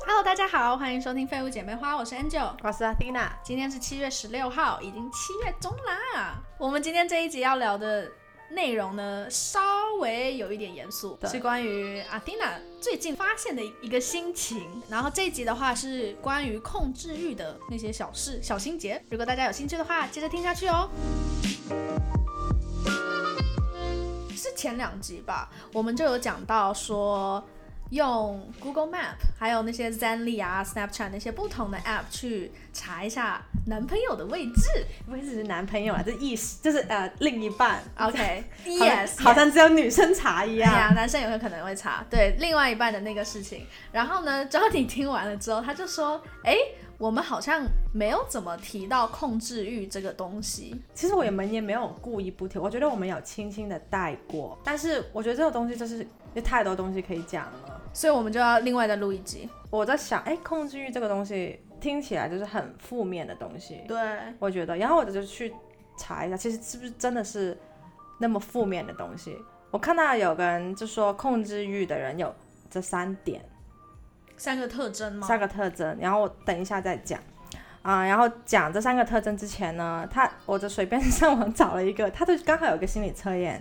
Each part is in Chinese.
Hello，大家好，欢迎收听《废物姐妹花》，我是 Angel，我是 Athena。今天是七月十六号，已经七月中啦。我们今天这一集要聊的内容呢，稍微有一点严肃，是关于 Athena 最近发现的一个心情。然后这一集的话是关于控制欲的那些小事、小心结。如果大家有兴趣的话，接着听下去哦。是前两集吧，我们就有讲到说。用 Google Map，还有那些 Zenly 啊、Snapchat 那些不同的 App 去查一下男朋友的位置。不会只是男朋友啊，这意思就是呃另一半。OK，Yes，好像只有女生查一对呀、样。男生有可能会查对另外一半的那个事情。然后呢 j o n y 听完了之后，他就说：“哎，我们好像没有怎么提到控制欲这个东西。其实我们也没有故意不提，我觉得我们有轻轻的带过。但是我觉得这个东西就是有太多东西可以讲了。”所以我们就要另外再录一集。我在想，哎，控制欲这个东西听起来就是很负面的东西，对，我觉得。然后我就去查一下，其实是不是真的是那么负面的东西？我看到有个人就说，控制欲的人有这三点。三个特征吗？三个特征，然后我等一下再讲啊、然后讲这三个特征之前呢，他我就随便上网找了一个，他就刚好有个心理测验，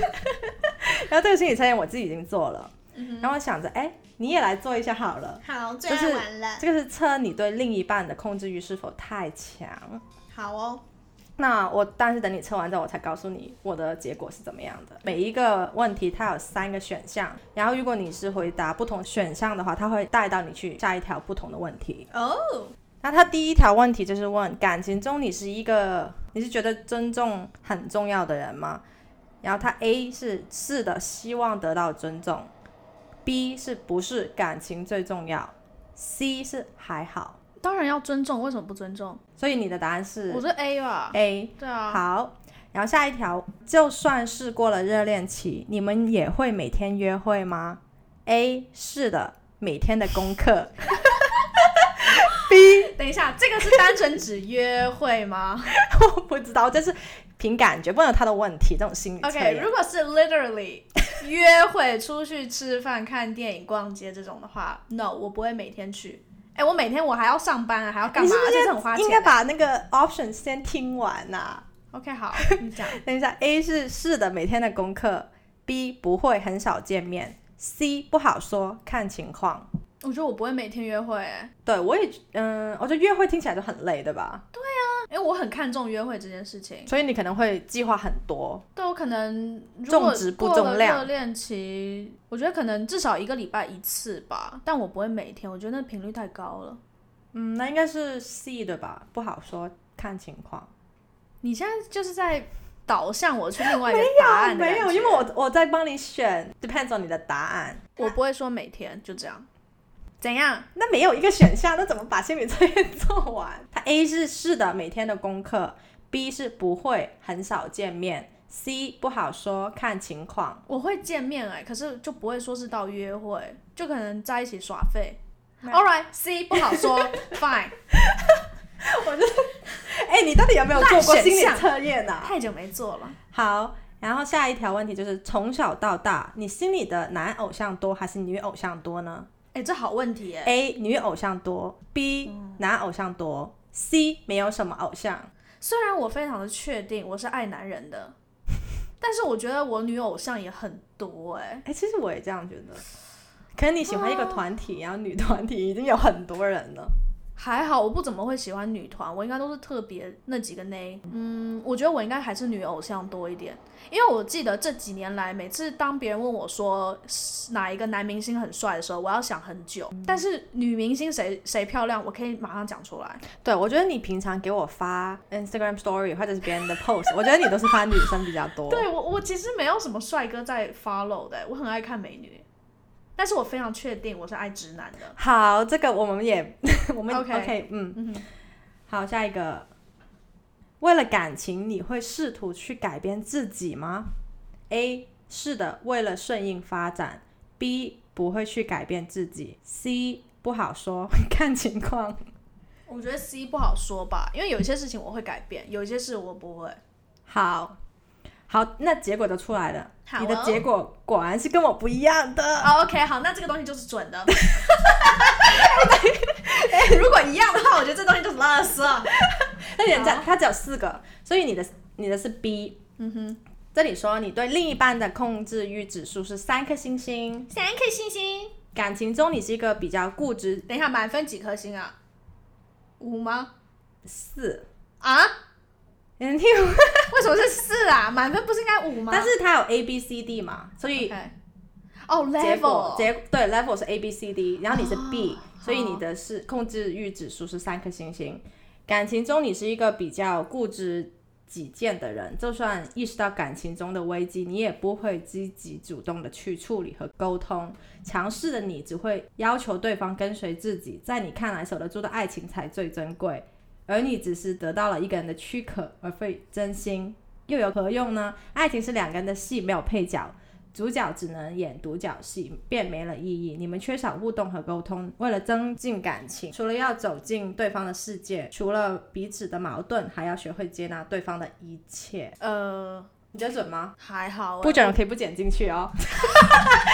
然后这个心理测验我自己已经做了，然后我想着，哎，你也来做一下好了，好，最就是爱玩了。这个是测你对另一半的控制欲是否太强。好哦，那我但是等你测完之后，我才告诉你我的结果是怎么样的。每一个问题它有三个选项，然后如果你是回答不同选项的话，它会带到你去下一条不同的问题。哦，那他第一条问题就是问感情中你是一个你是觉得尊重很重要的人吗？然后他 A 是是的，希望得到尊重；B 是不是感情最重要；C 是还好。当然要尊重，为什么不尊重？所以你的答案是我是 A 吧。A。对啊。好，然后下一条，就算是过了热恋期，你们也会每天约会吗？A 是的，每天的功课。B 等一下，这个是单纯指约会吗 我不知道，就是凭感觉，不能有他的问题，这种心理？OK，如果是 literally 约会、出去吃饭、看电影、逛街这种的话，No，我不会每天去。哎、我每天我还要上班啊，还要干嘛？而且是很花钱。是应该把那个 option 先听完呐、OK 好，你讲。等一下，A 是是的，每天的功课；B 不会，很少见面；C 不好说，看情况。我觉得我不会每天约会、哎，对我也，嗯，我觉得约会听起来就很累，对吧？因为我很看重约会这件事情。所以你可能会计划很多。对我可能如果重质不重量热恋期，我觉得可能至少一个礼拜一次吧，但我不会每天，我觉得那频率太高了。嗯，那应该是 C 的吧？不好说，看情况。你现在就是在导向我去另外一个答案没有，因为我我在帮你选，depends on 你的答案。我不会说每天就这样。怎样？那没有一个选项，那怎么把心理测验做完？它 A 是是的，每天的功课；B 是不会，很少见面；C 不好说，看情况。我会见面哎、可是就不会说是到约会，就可能在一起耍废。All right, C 不好说，Fine。哎、你到底有没有做过心理测验啊？太久没做了。好，然后下一条问题就是：从小到大，你心里的男偶像多还是女偶像多呢哎、这好问题哎、？A 女偶像多，B 男偶像多，C 没有什么偶像。虽然我非常的确定我是爱男人的，但是我觉得我女偶像也很多哎、哎、其实我也这样觉得。可能你喜欢一个团体，然后女团体已经有很多人了。还好我不怎么会喜欢女团，我应该都是特别那几个那。嗯，我觉得我应该还是女偶像多一点，因为我记得这几年来，每次当别人问我说哪一个男明星很帅的时候，我要想很久。但是女明星谁谁漂亮，我可以马上讲出来。对，我觉得你平常给我发 Instagram Story 或者是别人的 post，我觉得你都是发女生比较多。对我，我其实没有什么帅哥在 follow 的，我很爱看美女，但是我非常确定我是爱直男的。好，这个我们也 我们 OK 嗯，好，下一个，为了感情，你会试图去改变自己吗？A 是的，为了顺应发展。B 不会去改变自己。C 不好说，看情况。我觉得 C 不好说吧，因为有些事情我会改变，有些事我不会。好，好，那结果就出来了。好你的哦结果果然是跟我不一样的。哦 OK，好，那这个东西就是准的。如果一样的话，我觉得这东西就是垃圾。那人家他只有四个，所以你的你的是 B。嗯哼，这里说你对另一半的控制欲指数是三颗星星，三颗星星。感情中你是一个比较固执等一下，满分几颗星啊？五吗？四。啊？你听，为什么是四啊？满分不是应该五吗？但是它有 A B C D 嘛，所以哦，level，结对 level 是 A B C D，然后你是 B，、哦所以你的是控制欲指数是三颗星星。感情中你是一个比较固执己见的人，就算意识到感情中的危机，你也不会积极主动的去处理和沟通。强势的你只会要求对方跟随自己，在你看来守得住的爱情才最珍贵，而你只是得到了一个人的躯壳，而非真心，又有何用呢？爱情是两个人的戏，没有配角。主角只能演独角戏，便没了意义。你们缺少互动和沟通，为了增进感情，除了要走进对方的世界，除了彼此的矛盾，还要学会接纳对方的一切。呃，你觉得准吗？还好欸。不准可以不剪进去哦。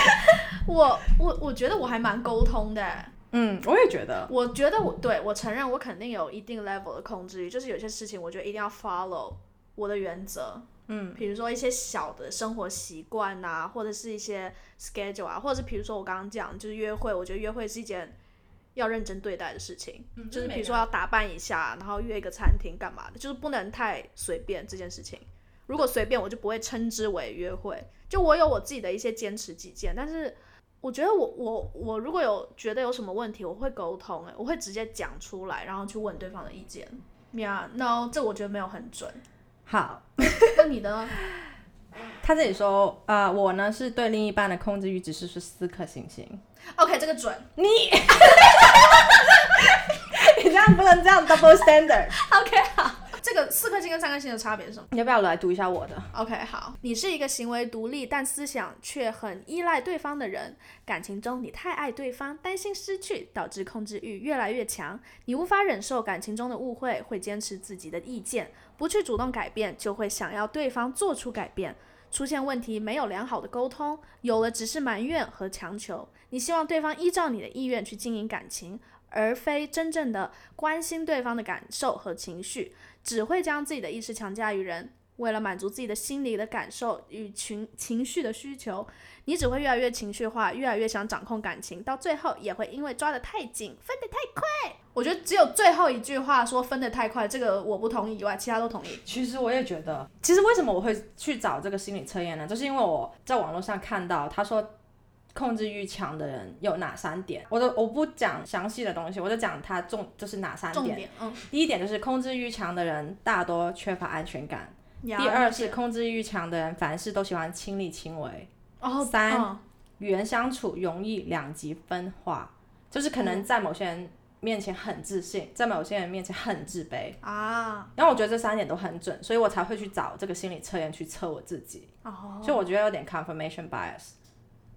我我我觉得我还蛮沟通的欸。嗯，我也觉得。我觉得我对我承认我肯定有一定 level 的控制欲，就是有些事情我觉得一定要 follow 我的原则。嗯，比如说一些小的生活习惯呐，或者是一些 schedule 啊，或者是比如说我刚刚讲就是约会，我觉得约会是一件要认真对待的事情，嗯就是比如说要打扮一下，然后约一个餐厅干嘛的，就是不能太随便这件事情。如果随便，我就不会称之为约会。就我有我自己的一些坚持己见，但是我觉得我我我如果有觉得有什么问题，我会沟通，哎，我会直接讲出来，然后去问对方的意见。呀、yeah,，no，这我觉得没有很准。好，那你的呢？他这里说，呃，我呢是对另一半的控制欲只是是四颗星星。OK，这个准。你，你这样不能这样 double standard。OK，好。这个四颗星跟三颗星的差别是什么你要不要来读一下我的？？OK，好。你是一个行为独立但思想却很依赖对方的人。感情中你太爱对方，担心失去，导致控制欲越来越强。你无法忍受感情中的误会，会坚持自己的意见，不去主动改变，就会想要对方做出改变。出现问题没有良好的沟通，有了只是埋怨和强求。你希望对方依照你的意愿去经营感情，而非真正的关心对方的感受和情绪。只会将自己的意识强加于人，为了满足自己的心理的感受与情情绪的需求，你只会越来越情绪化，越来越想掌控感情，到最后也会因为抓得太紧，分得太快。我觉得只有最后一句话说分得太快，这个我不同意以外，其他都同意。其实我也觉得，其实为什么我会去找这个心理测验呢？就是因为我在网络上看到他说。控制欲强的人有哪三点？我都我不讲详细的东西，我就讲他重就是哪三点。重点，嗯。第一点就是控制欲强的人大多缺乏安全感。第二是控制欲强的人凡事都喜欢亲力亲为。哦。三、嗯、与人相处容易两极分化，就是可能在某些人面前很自信，在某些人面前很自卑啊。然后我觉得这三点都很准，所以我才会去找这个心理测验去测我自己。哦。所以我觉得有点 confirmation bias。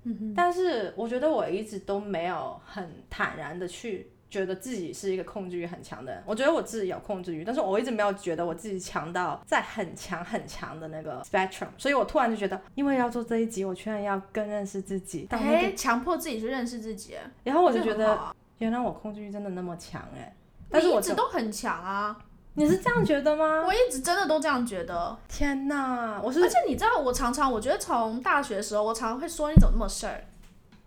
嗯但是我觉得我一直都没有很坦然的去觉得自己是一个控制欲很强的人。我觉得我自己有控制欲，但是我一直没有觉得我自己强到在很强很强的那个 spectrum。所以我突然就觉得，因为要做这一集，我居然要更认识自己。到那个，强迫自己去认识自己。然后我就觉得，啊、原来我控制欲真的那么强哎。但是我一直都很强啊。你是这样觉得吗？我一直真的都这样觉得。天哪，我是。而且你知道，我常常我觉得从大学的时候，我常常会说你怎么那么事儿。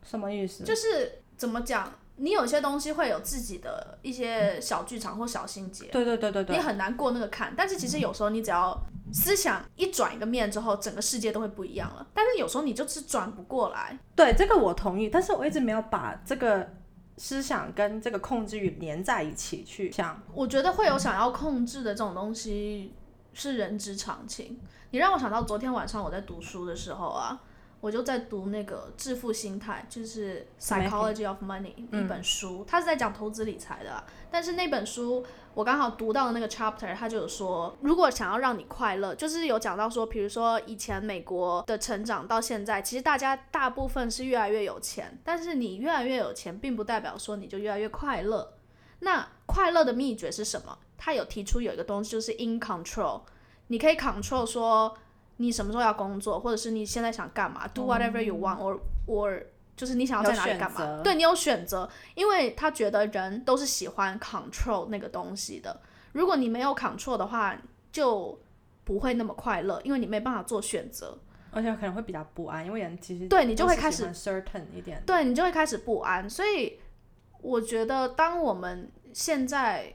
什么意思？就是怎么讲，你有些东西会有自己的一些小剧场或小心结。对对对对对。你很难过那个坎，但是其实有时候你只要思想一转一个面之后，整个世界都会不一样了。但是有时候你就是转不过来。对，这个我同意，但是我一直没有把这个。思想跟这个控制欲连在一起去想，我觉得会有想要控制的这种东西是人之常情。你让我想到昨天晚上我在读书的时候啊，我就在读那个《致富心态》，就是《Psychology of Money》一本书，它是在讲投资理财的。但是那本书我刚好读到的那个 chapter，它就有说，如果想要让你快乐，就是有讲到说，比如说以前美国的成长到现在，其实大家大部分是越来越有钱，但是你越来越有钱，并不代表说你就越来越快乐。那快乐的秘诀是什么？他有提出有一个东西就是 in control，你可以 control 说你什么时候要工作，或者是你现在想干嘛，do whatever you want，or or 就是你想要在哪里干嘛？对你有选择，因为他觉得人都是喜欢 control 那个东西的。如果你没有 control 的话，就不会那么快乐，因为你没办法做选择，而且可能会比较不安，因为人其实对你就会开始 certain 一点，对你就会开始不安。所以我觉得，当我们现在，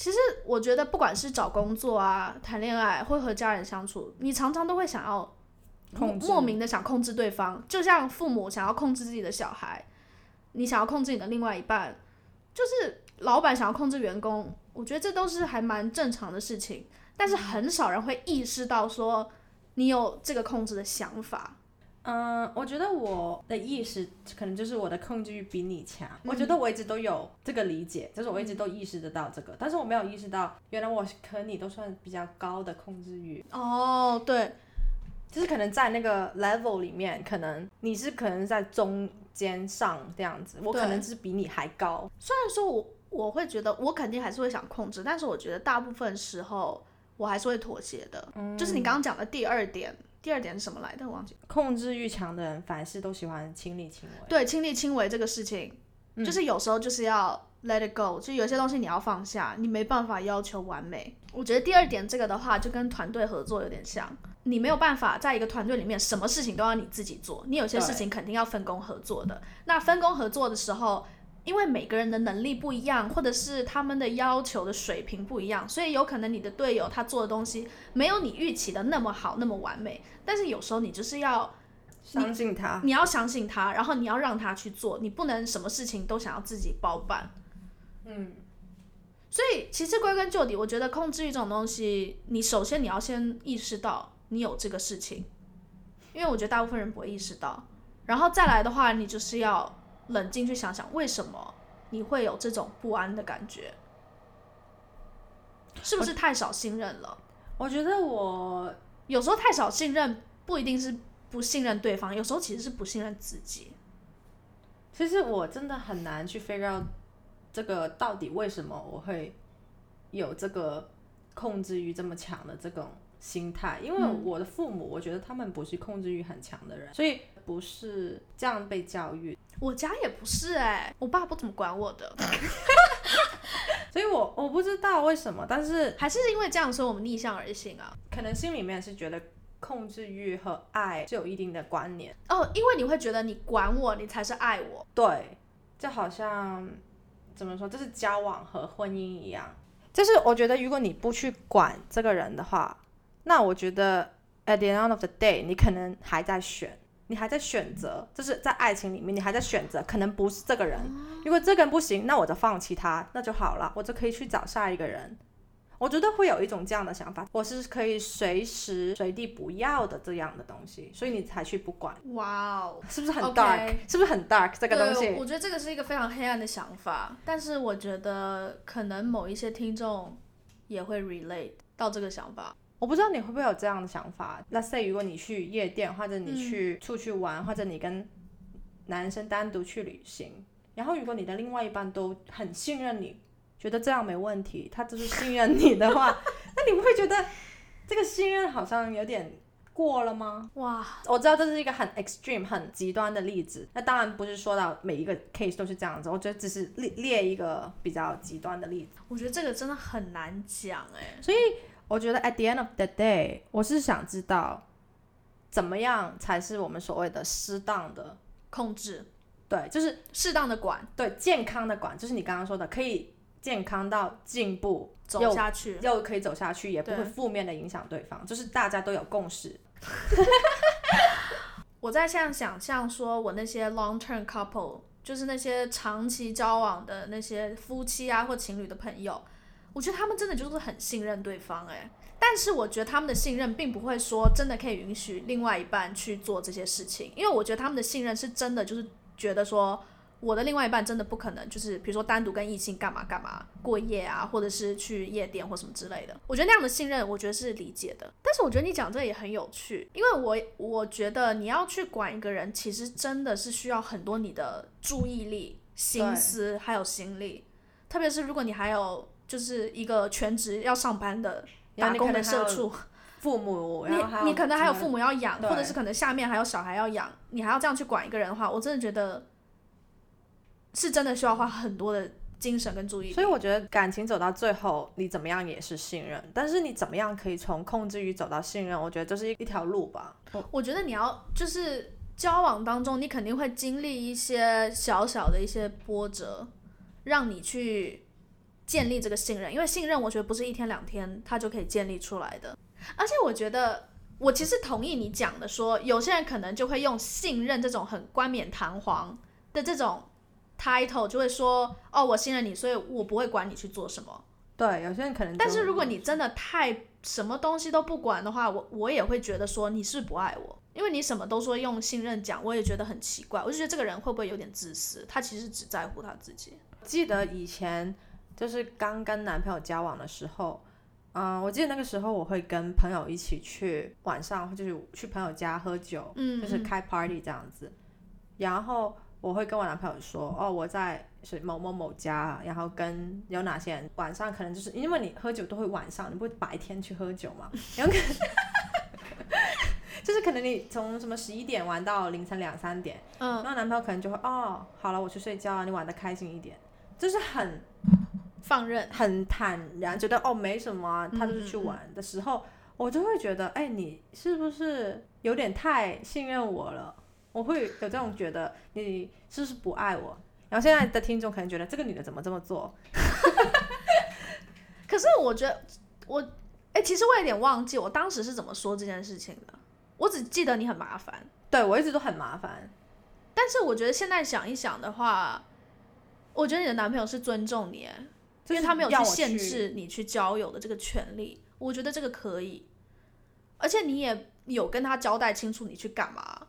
其实我觉得，不管是找工作啊、谈恋爱，或和家人相处，你常常都会想要。莫名的想控制对方，就像父母想要控制自己的小孩，你想要控制你的另外一半，就是老板想要控制员工，我觉得这都是还蛮正常的事情。但是很少人会意识到说你有这个控制的想法。嗯，我觉得我的意识可能就是我的控制欲比你强。我觉得我一直都有这个理解，就是我一直都意识得到这个，但是我没有意识到原来我和你都算比较高的控制欲。哦，对。就是可能在那个 level 里面，可能你是可能在中间上这样子，我可能是比你还高。虽然说我我会觉得我肯定还是会想控制，但是我觉得大部分时候我还是会妥协的。就是你刚刚讲的第二点，第二点是什么来的？我忘记。控制欲强的人凡事都喜欢亲力亲为。对，亲力亲为这个事情，就是有时候就是要 let it go，就有些东西你要放下，你没办法要求完美。我觉得第二点这个的话，就跟团队合作有点像。你没有办法在一个团队里面，什么事情都要你自己做。你有些事情肯定要分工合作的。那分工合作的时候，因为每个人的能力不一样，或者是他们的要求的水平不一样，所以有可能你的队友他做的东西没有你预期的那么好，那么完美。但是有时候你就是要相信他，你要相信他，然后你要让他去做，你不能什么事情都想要自己包办。嗯。所以其实归根究底，我觉得控制欲这种东西，你首先你要先意识到。你有这个事情，因为我觉得大部分人不会意识到，然后再来的话，你就是要冷静去想想，为什么你会有这种不安的感觉，是不是太少信任了？我觉得我有时候太少信任，不一定是不信任对方，有时候其实是不信任自己。其实我真的很难去 figure out 这个到底为什么我会有这个控制欲这么强的这种。心态，因为我的父母，我觉得他们不是控制欲很强的人，所以不是这样被教育。我家也不是哎，我爸不怎么管我的，所以我我不知道为什么，但是还是因为这样，所以我们逆向而行啊。可能心里面是觉得控制欲和爱是有一定的关联哦，因为你会觉得你管我，你才是爱我。对，就好像怎么说，这是交往和婚姻一样，就是我觉得如果你不去管这个人的话。那我觉得，at the end of the day，你可能还在选，你还在选择，就是在爱情里面，你还在选择，可能不是这个人。如果这个人不行，那我就放弃他，那就好了，我就可以去找下一个人。我觉得会有一种这样的想法，我是可以随时随地不要的这样的东西，所以你才去不管。哇哦，是不是很 dark？是不是很 dark 这个东西？我觉得这个是一个非常黑暗的想法，但是我觉得可能某一些听众也会 relate 到这个想法。我不知道你会不会有这样的想法。Let's say，如果你去夜店，或者你去出去玩，或者你跟男生单独去旅行，然后如果你的另外一半都很信任你，觉得这样没问题，他就是信任你的话，那你不会觉得这个信任好像有点过了吗？哇，我知道这是一个很 extreme、很极端的例子。那当然不是说到每一个 case 都是这样子，我觉得只是列列一个比较极端的例子。我觉得这个真的很难讲哎，所以。我觉得 at the end of the day，我是想知道怎么样才是我们所谓的适当的控制，对，就是适当的管，对，健康的管，就是你刚刚说的，可以健康到进步走下去，又可以走下去，也不会负面的影响对方，就是大家都有共识。我在现在想象说，我那些 long term couple，就是那些长期交往的那些夫妻啊或情侣的朋友。我觉得他们真的就是很信任对方哎，但是我觉得他们的信任并不会说真的可以允许另外一半去做这些事情，因为我觉得他们的信任是真的就是觉得说我的另外一半真的不可能就是比如说单独跟异性干嘛干嘛过夜啊，或者是去夜店或什么之类的。我觉得那样的信任，我觉得是理解的。但是我觉得你讲这也很有趣，因为我我觉得你要去管一个人，其实真的是需要很多你的注意力、心思还有心力，特别是如果你还有。就是一个全职要上班的打工的社畜，父母，然后你你可能还有父母要养，或者是可能下面还有小孩要养，你还要这样去管一个人的话，我真的觉得是真的需要花很多的精神跟注意力。所以我觉得感情走到最后，你怎么样也是信任，但是你怎么样可以从控制欲走到信任，我觉得这是一一条路吧。我觉得你要就是交往当中，你肯定会经历一些小小的一些波折，让你去建立这个信任。因为信任，我觉得不是一天两天他就可以建立出来的。而且我觉得，我其实同意你讲的说，有些人可能就会用信任这种很冠冕堂皇的这种 title，就会说，哦，我信任你，所以我不会管你去做什么。对，有些人可能，但是如果你真的太什么东西都不管的话，我我也会觉得说你是不是不爱我，因为你什么都说用信任讲，我也觉得很奇怪。我就觉得这个人会不会有点自私？他其实只在乎他自己。记得以前就是刚跟男朋友交往的时候，嗯，我记得那个时候我会跟朋友一起去晚上就是去朋友家喝酒，嗯，就是开 party 这样子，然后我会跟我男朋友说，哦，我在是某某某家，然后跟有哪些人晚上可能就是因为你喝酒都会晚上，你不会白天去喝酒嘛，然后可能 就是可能你从什么十一点玩到凌晨两三点，嗯。然后男朋友可能就会哦，好了，我去睡觉了，你玩的开心一点，就是很放任。很坦然，觉得哦没什么啊，他就是去玩的时候，我就会觉得，哎，你是不是有点太信任我了？我会有这种觉得，你是不是不爱我？然后现在的听众可能觉得这个女的怎么这么做？可是我觉得我，哎、其实我有点忘记我当时是怎么说这件事情的。我只记得你很麻烦，对我一直都很麻烦，但是我觉得现在想一想的话，我觉得你的男朋友是尊重你，哎因为他没有去限制你去交友的这个权利，我觉得这个可以，而且你也有跟他交代清楚你去干嘛。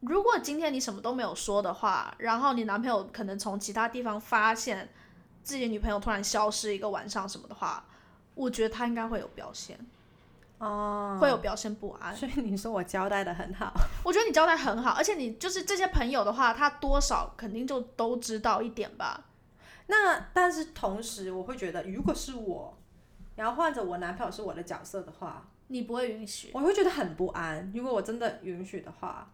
如果今天你什么都没有说的话，然后你男朋友可能从其他地方发现自己女朋友突然消失一个晚上什么的话，我觉得他应该会有表现，哦，会有表现不安。所以你说我交代的很好，我觉得你交代很好，而且你就是这些朋友的话，他多少肯定就都知道一点吧。那但是同时我会觉得，如果是我，然后换着我男朋友是我的角色的话，你不会允许，我会觉得很不安。如果我真的允许的话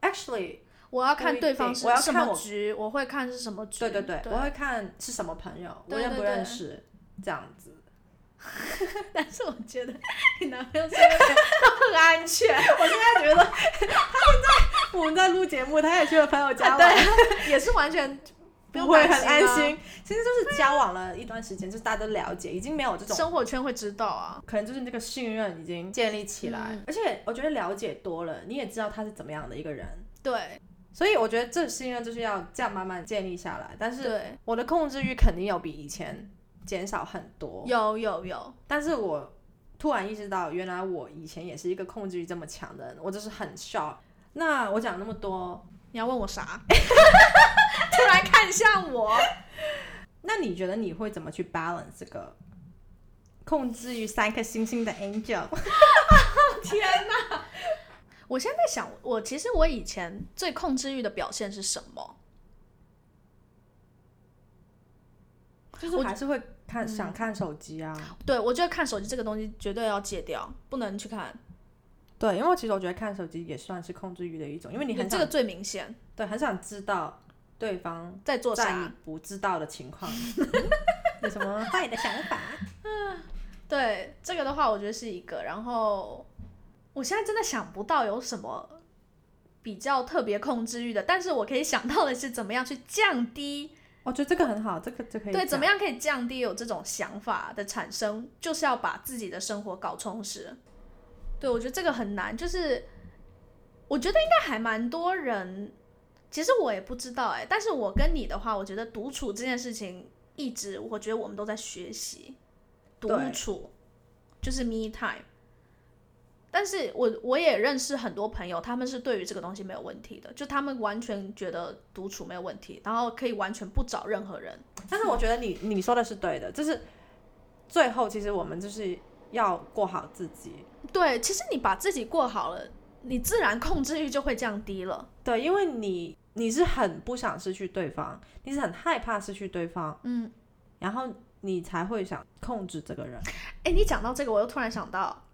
，actually，我要看对方是什定我要看我么局，我会看是什么局。对对对，我会看是什么朋友，我认不对对对认识，这样子。但是我觉得你男朋友这边都很安全，我现在觉得他现在我们在录节目，他也去了朋友家玩，对，也是完全不会很安啊。心。其实就是交往了一段时间，就是大家都了解，已经没有这种。生活圈会知道啊。可能就是那个信任已经建立起来，嗯而且我觉得了解多了，你也知道他是怎么样的一个人，对所以我觉得这信任就是要这样慢慢建立下来。但是对，我的控制欲肯定有比以前减少很多，有有有，但是我突然意识到，原来我以前也是一个控制欲这么强的人，我就是很 shock。那我讲那么多，你要问我啥？突然看向我，那你觉得你会怎么去 balance 这个控制欲三颗星星的 angel？我现在在想，我其实我以前最控制欲的表现是什么？就是还是会看、想看手机啊。对我觉得看手机这个东西绝对要戒掉，不能去看。对，因为其实我觉得看手机也算是控制欲的一种，因为你很想这个最明显，对很想知道对方在做在你啥？不知道的情况 有什么坏的想法。对这个的话，我觉得是一个。然后我现在真的想不到有什么比较特别控制欲的，但是我可以想到的是怎么样去降低，我觉得这个很好，这个就可以对，怎么样可以降低有这种想法的产生，就是要把自己的生活搞充实。对我觉得这个很难，就是我觉得应该还蛮多人，其实我也不知道哎、但是我跟你的话，我觉得独处这件事情一直，我觉得我们都在学习独处，就是 me time。但是我我也认识很多朋友，他们是对于这个东西没有问题的，就他们完全觉得独处没有问题，然后可以完全不找任何人。但是我觉得你你说的是对的，就是最后其实我们就是要过好自己。对，其实你把自己过好了，你自然控制欲就会降低了。对，因为你你是很不想失去对方，你是很害怕失去对方，嗯，然后你才会想控制这个人。哎，你讲到这个，我又突然想到，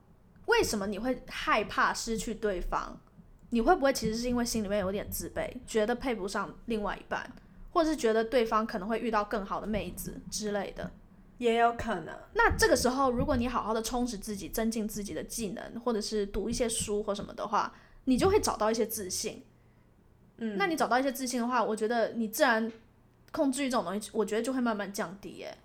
为什么你会害怕失去对方？你会不会其实是因为心里面有点自卑，觉得配不上另外一半，或者是觉得对方可能会遇到更好的妹子之类的？也有可能。那这个时候，如果你好好的充实自己，增进自己的技能，或者是读一些书或什么的话，你就会找到一些自信。嗯，那你找到一些自信的话，我觉得你自然控制欲这种东西，我觉得就会慢慢降低。耶，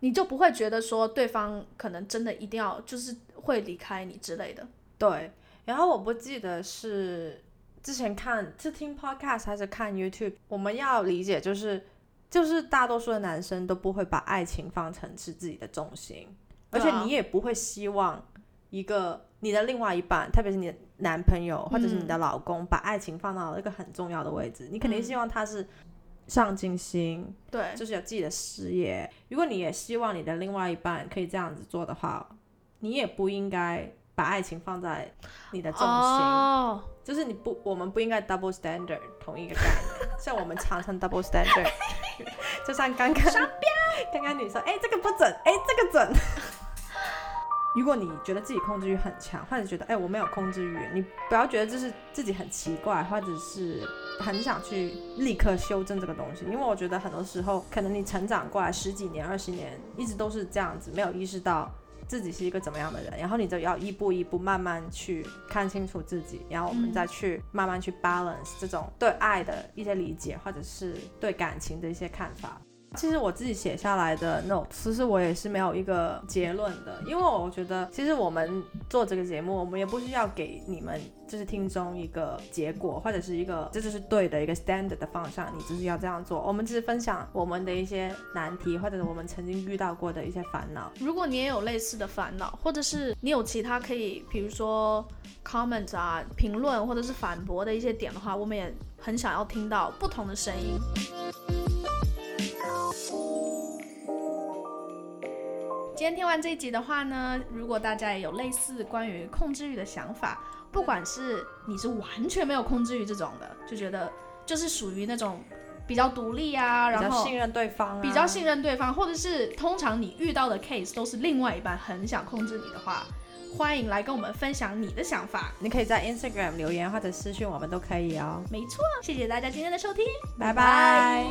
你就不会觉得说对方可能真的一定要就是会离开你之类的。对，然后我不记得是之前看是听 podcast 还是看 YouTube，我们要理解就是就是大多数的男生都不会把爱情放成是自己的重心，而且你也不会希望一个你的另外一半，特别是你的男朋友或者是你的老公，把爱情放到一个很重要的位置，你肯定希望他是。上进心，对，就是有自己的事业。如果你也希望你的另外一半可以这样子做的话，你也不应该把爱情放在你的重心。哦，就是你不，我们不应该 double standard 同一个概念。像我们常常 double standard，就像刚刚刚刚你说，哎，这个不准，哎，这个准。如果你觉得自己控制欲很强，或者觉得哎我没有控制欲，你不要觉得这是自己很奇怪，或者是很想去立刻修正这个东西。因为我觉得很多时候，可能你成长过来十几年、二十年，一直都是这样子，没有意识到自己是一个怎么样的人，然后你就要一步一步慢慢去看清楚自己，然后我们再去慢慢去 balance 这种对爱的一些理解，或者是对感情的一些看法。其实我自己写下来的 note，其实我也是没有一个结论的，因为我觉得其实我们做这个节目，我们也不需要给你们就是听众一个结果，或者是一个这就是对的一个 standard 的方向，你就是要这样做。我们只是分享我们的一些难题，或者是我们曾经遇到过的一些烦恼。如果你也有类似的烦恼，或者是你有其他可以，比如说 comment 啊、评论或者是反驳的一些点的话，我们也很想要听到不同的声音。今天听完这一集的话呢，如果大家也有类似关于控制欲的想法，不管是你是完全没有控制欲这种的，就觉得就是属于那种比较独立啊，然后信任对方，比较信任对方，或者是通常你遇到的 case 都是另外一半很想控制你的话，欢迎来跟我们分享你的想法。你可以在 Instagram 留言或者私信我们都可以哦。没错，谢谢大家今天的收听，拜拜。